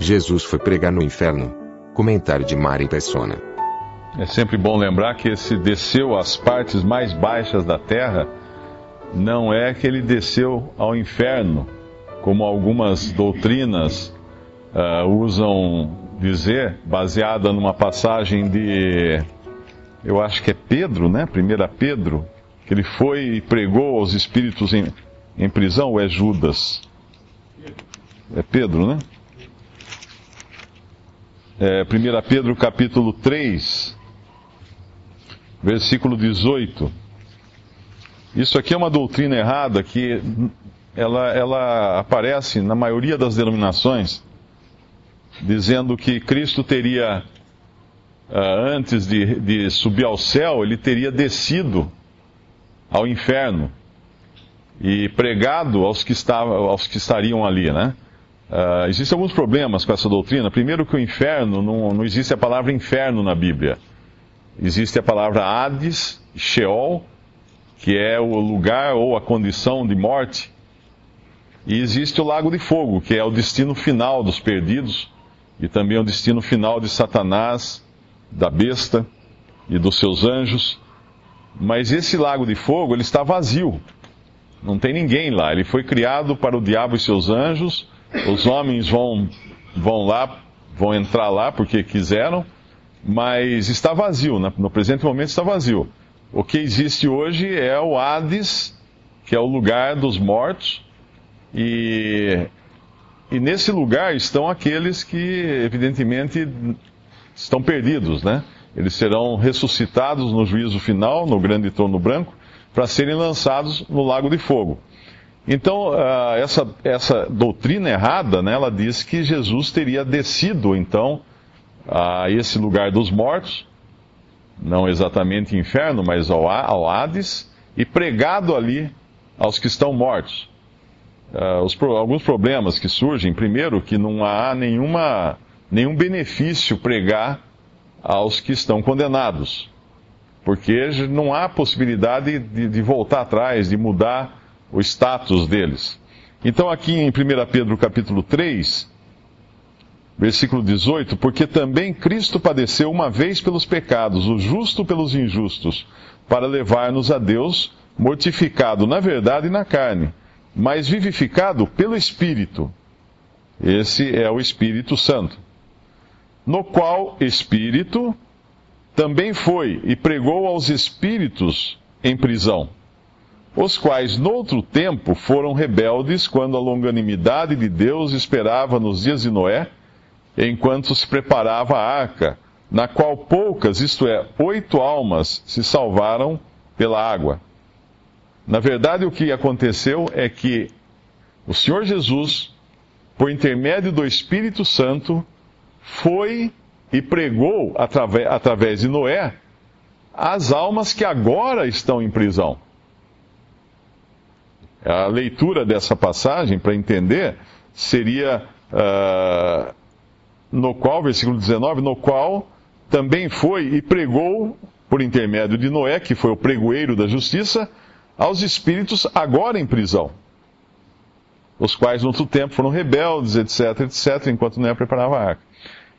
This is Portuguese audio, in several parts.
Jesus foi pregar no inferno. Comentário de Mari Persona. É sempre bom lembrar que esse desceu às partes mais baixas da terra não é que ele desceu ao inferno, como algumas doutrinas uh, usam dizer, baseada numa passagem de, eu acho que é Pedro, né? 1 Pedro, que ele foi e pregou aos espíritos em, em prisão, ou é Judas? É Pedro, né? É, 1 Pedro capítulo 3, versículo 18. Isso aqui é uma doutrina errada que ela, ela aparece na maioria das denominações, dizendo que Cristo teria, uh, antes de, de subir ao céu, ele teria descido ao inferno e pregado aos que, estavam, aos que estariam ali, né? Uh, existem alguns problemas com essa doutrina. Primeiro que o inferno, não, não existe a palavra inferno na Bíblia. Existe a palavra Hades, Sheol, que é o lugar ou a condição de morte. E existe o lago de fogo, que é o destino final dos perdidos, e também o destino final de Satanás, da besta e dos seus anjos. Mas esse lago de fogo, ele está vazio. Não tem ninguém lá. Ele foi criado para o diabo e seus anjos. Os homens vão, vão lá, vão entrar lá porque quiseram, mas está vazio. No presente momento está vazio. O que existe hoje é o Hades, que é o lugar dos mortos, e e nesse lugar estão aqueles que, evidentemente, estão perdidos, né? Eles serão ressuscitados no juízo final, no grande trono branco, para serem lançados no lago de fogo. Então, uh, essa, essa doutrina errada, né, ela diz que Jesus teria descido, então, a esse lugar dos mortos, não exatamente inferno, mas ao, ao Hades, e pregado ali aos que estão mortos uh, os, alguns problemas que surgem. Primeiro, que não há nenhuma, nenhum benefício pregar aos que estão condenados, porque não há possibilidade de, de voltar atrás, de mudar o status deles. Então, aqui em 1 Pedro capítulo 3, versículo 18: Porque também Cristo padeceu uma vez pelos pecados, o justo pelos injustos, para levar-nos a Deus, mortificado na verdade e na carne mas vivificado pelo Espírito. Esse é o Espírito Santo. No qual Espírito também foi e pregou aos espíritos em prisão, os quais noutro tempo foram rebeldes quando a longanimidade de Deus esperava nos dias de Noé, enquanto se preparava a arca, na qual poucas, isto é, oito almas, se salvaram pela água. Na verdade, o que aconteceu é que o Senhor Jesus, por intermédio do Espírito Santo, foi e pregou através, através de Noé as almas que agora estão em prisão. A leitura dessa passagem, para entender, seria uh, no qual, versículo 19, no qual também foi e pregou, por intermédio de Noé, que foi o pregoeiro da justiça, aos espíritos agora em prisão, os quais no outro tempo foram rebeldes, etc, etc, enquanto Noé preparava a arca.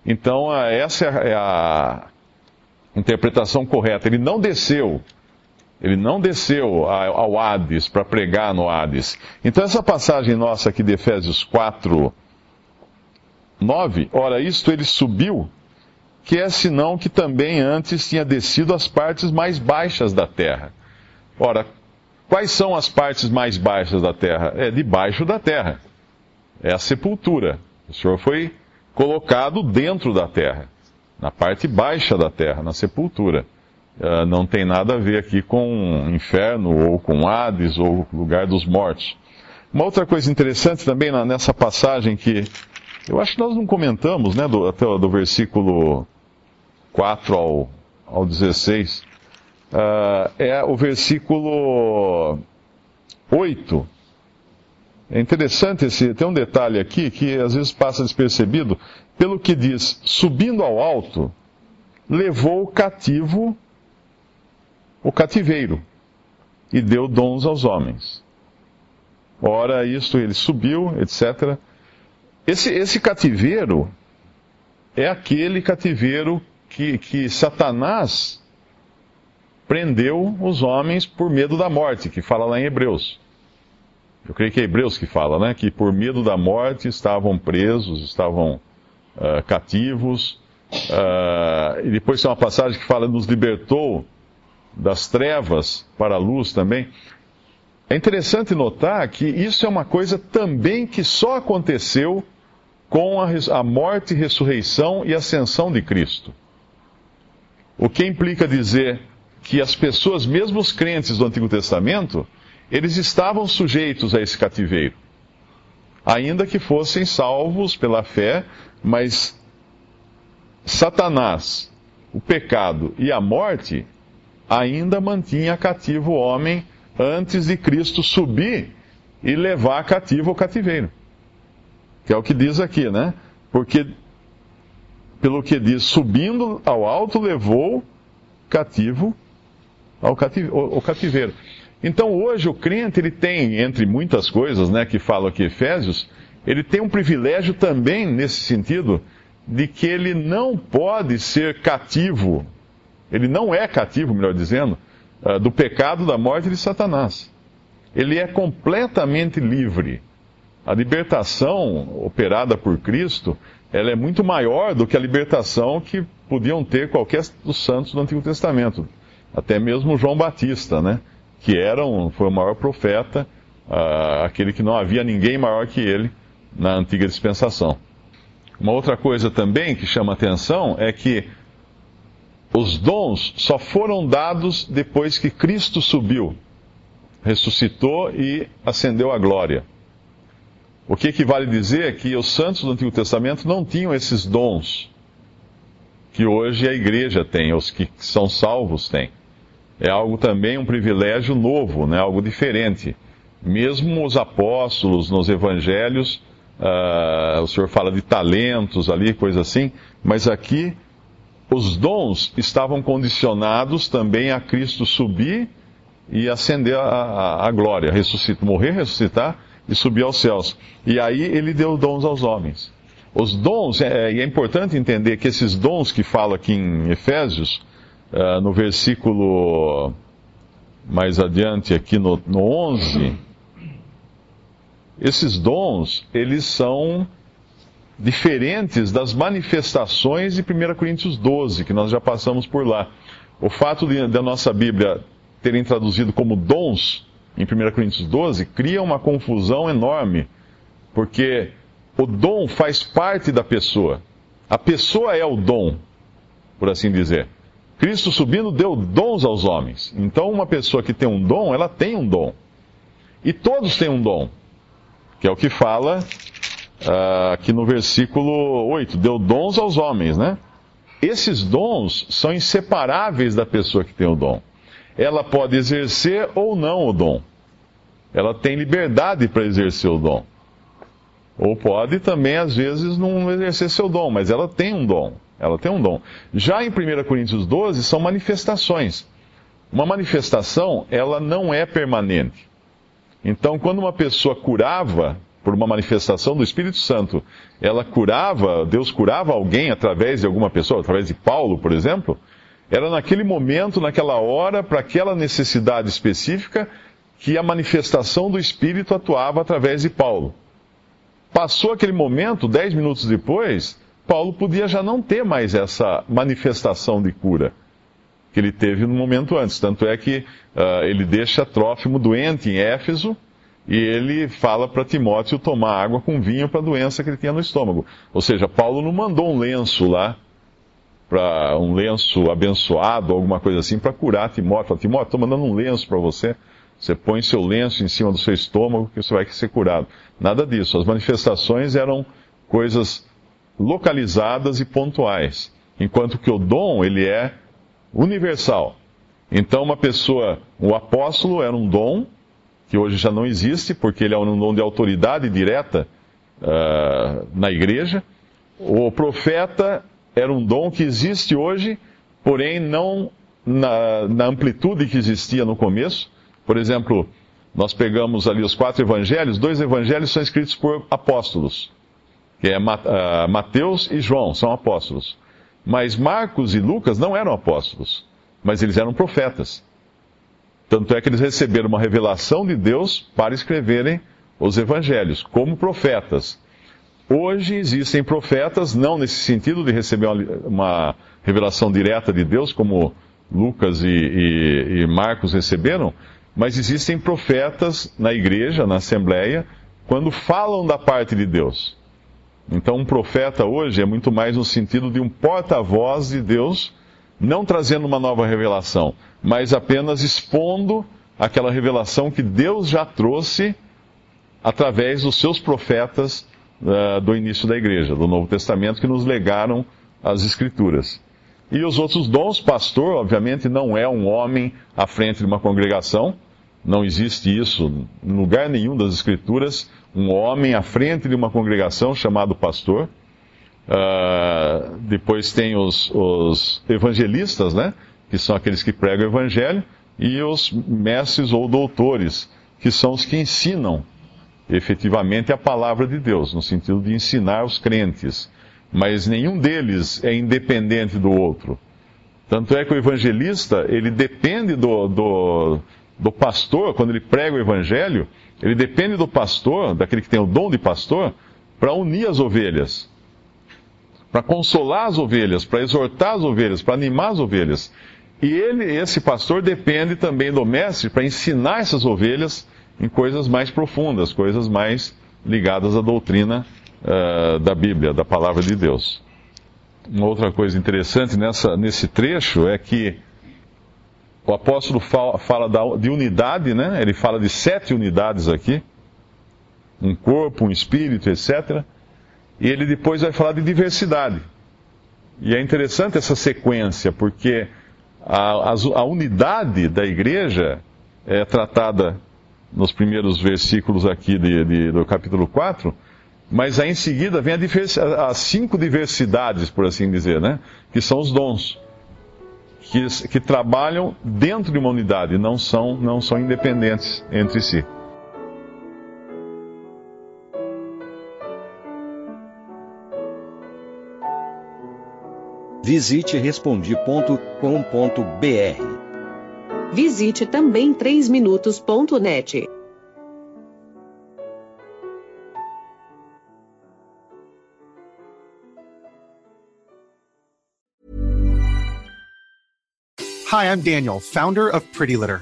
Então, essa é a interpretação correta. Ele não desceu, ele não desceu ao Hades para pregar no Hades. Então, essa passagem nossa aqui de Efésios 4, 9, ora, isto ele subiu, que é senão que também antes tinha descido às partes mais baixas da terra. Ora, Quais são as partes mais baixas da terra? É debaixo da terra. É a sepultura. O Senhor foi colocado dentro da terra, na parte baixa da terra, na sepultura. Uh, não tem nada a ver aqui com inferno, ou com Hades, ou lugar dos mortos. Uma outra coisa interessante também nessa passagem que eu acho que nós não comentamos, né, do, até do versículo 4 ao, ao 16, uh, é o versículo 8. É interessante esse, tem um detalhe aqui que às vezes passa despercebido, pelo que diz, subindo ao alto, levou cativo o cativeiro e deu dons aos homens. Ora, isto ele subiu, etc. Esse, esse cativeiro é aquele cativeiro que, que Satanás prendeu os homens por medo da morte, que fala lá em Hebreus. Eu creio que é Hebreus que fala, né? Que por medo da morte estavam presos, estavam uh, cativos. Uh, e depois tem uma passagem que fala nos libertou das trevas para a luz também. É interessante notar que isso é uma coisa também que só aconteceu com a, a morte, ressurreição e ascensão de Cristo. O que implica dizer que as pessoas, mesmo os crentes do Antigo Testamento, eles estavam sujeitos a esse cativeiro. Ainda que fossem salvos pela fé, mas Satanás, o pecado e a morte ainda mantinha cativo o homem antes de Cristo subir e levar cativo o cativeiro. Que é o que diz aqui, né? Porque, pelo que diz, subindo ao alto, levou cativo ao cativeiro. Então, hoje, o crente, ele tem, entre muitas coisas, né, que fala aqui Efésios, ele tem um privilégio também, nesse sentido, de que ele não pode ser cativo, ele não é cativo, melhor dizendo, ah, do pecado, da morte de Satanás. Ele é completamente livre. A libertação operada por Cristo, ela é muito maior do que a libertação que podiam ter qualquer dos santos do Antigo Testamento. Até mesmo João Batista, né? Que era um, foi o maior profeta, uh, aquele que não havia ninguém maior que ele na antiga dispensação. Uma outra coisa também que chama atenção é que os dons só foram dados depois que Cristo subiu, ressuscitou e ascendeu à glória. O que equivale dizer é que os santos do Antigo Testamento não tinham esses dons que hoje a igreja tem, os que são salvos têm. É algo também, um privilégio novo, né? algo diferente. Mesmo os apóstolos nos evangelhos, uh, o Senhor fala de talentos ali, coisa assim, mas aqui os dons estavam condicionados também a Cristo subir e ascender a, a, a glória, ressuscitar, morrer, ressuscitar e subir aos céus. E aí ele deu dons aos homens. Os dons, é, e é importante entender que esses dons que fala aqui em Efésios, uh, no versículo mais adiante, aqui no, no 11, esses dons, eles são diferentes das manifestações de 1 Coríntios 12, que nós já passamos por lá. O fato da nossa Bíblia terem traduzido como dons em 1 Coríntios 12 cria uma confusão enorme, porque o dom faz parte da pessoa. A pessoa é o dom, por assim dizer. Cristo subindo deu dons aos homens. Então, uma pessoa que tem um dom, ela tem um dom. E todos têm um dom, que é o que fala uh, aqui no versículo 8, deu dons aos homens, né? Esses dons são inseparáveis da pessoa que tem o dom. Ela pode exercer ou não o dom. Ela tem liberdade para exercer o dom. Ou pode também, às vezes, não exercer seu dom, mas ela tem um dom. Ela tem um dom. Já em 1 Coríntios 12, são manifestações. Uma manifestação, ela não é permanente. Então, quando uma pessoa curava, por uma manifestação do Espírito Santo, ela curava, Deus curava alguém através de alguma pessoa, através de Paulo, por exemplo, era naquele momento, naquela hora, para aquela necessidade específica, que a manifestação do Espírito atuava através de Paulo. Passou aquele momento, dez minutos depois, Paulo podia já não ter mais essa manifestação de cura que ele teve no momento antes. Tanto é que uh, ele deixa Trófimo doente em Éfeso, e ele fala para Timóteo tomar água com vinho para a doença que ele tinha no estômago. Ou seja, Paulo não mandou um lenço lá, para um lenço abençoado, alguma coisa assim, para curar Timóteo. Fala, Timóteo, estou mandando um lenço para você. Você põe seu lenço em cima do seu estômago que você vai ser curado. Nada disso. As manifestações eram coisas localizadas e pontuais, enquanto que o dom ele é universal. Então, uma pessoa, o apóstolo era um dom que hoje já não existe, porque ele é um dom de autoridade direta uh, na igreja. O profeta era um dom que existe hoje, porém não na, na amplitude que existia no começo. Por exemplo, nós pegamos ali os quatro evangelhos, dois evangelhos são escritos por apóstolos, que é uh, Mateus e João, são apóstolos. Mas Marcos e Lucas não eram apóstolos, mas eles eram profetas. Tanto é que eles receberam uma revelação de Deus para escreverem os evangelhos, como profetas. Hoje existem profetas, não nesse sentido de receber uma, revelação direta de Deus, como Lucas e, e, e Marcos receberam, mas existem profetas na igreja, na assembleia, quando falam da parte de Deus. Então, um profeta hoje é muito mais no sentido de um porta-voz de Deus, não trazendo uma nova revelação, mas apenas expondo aquela revelação que Deus já trouxe através dos seus profetas uh, do início da igreja, do Novo Testamento, que nos legaram as Escrituras. E os outros dons, pastor, obviamente, não é um homem à frente de uma congregação, não existe isso em lugar nenhum das Escrituras, um homem à frente de uma congregação chamado pastor. Uh, depois tem os, os evangelistas, né? Que são aqueles que pregam o evangelho, e os mestres ou doutores, que são os que ensinam efetivamente a palavra de Deus, no sentido de ensinar os crentes. Mas nenhum deles é independente do outro. Tanto é que o evangelista, ele depende do, do, do pastor, quando ele prega o evangelho, ele depende do pastor, daquele que tem o dom de pastor, para unir as ovelhas, para consolar as ovelhas, para exortar as ovelhas, para animar as ovelhas. E ele, esse pastor, depende também do mestre para ensinar essas ovelhas em coisas mais profundas, coisas mais ligadas à doutrina uh, da Bíblia, da palavra de Deus. Uma outra coisa interessante nessa, nesse trecho é que o apóstolo fala, fala da, de unidade, né? Ele fala de sete unidades aqui: um corpo, um espírito, etc. E ele depois vai falar de diversidade. E é interessante essa sequência, porque a, a, a unidade da igreja é tratada nos primeiros versículos aqui de, de, do capítulo 4, mas aí em seguida vem as cinco diversidades, por assim dizer, né? que são os dons, que, que trabalham dentro de uma unidade, não são, não são independentes entre si. Visite respondi.com.br Visite também 3minutos.net. Hi, I'm Daniel, founder of Pretty Litter.